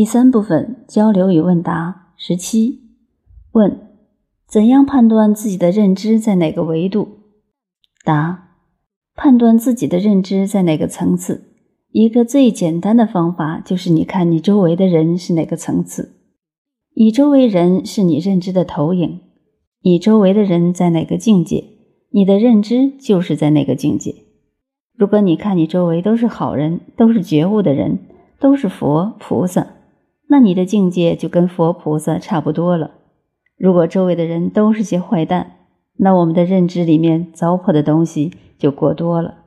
第三部分交流与问答十七问：怎样判断自己的认知在哪个维度？答：判断自己的认知在哪个层次，一个最简单的方法就是你看你周围的人是哪个层次。你周围人是你认知的投影，你周围的人在哪个境界，你的认知就是在哪个境界。如果你看你周围都是好人，都是觉悟的人，都是佛菩萨。那你的境界就跟佛菩萨差不多了。如果周围的人都是些坏蛋，那我们的认知里面糟粕的东西就过多了。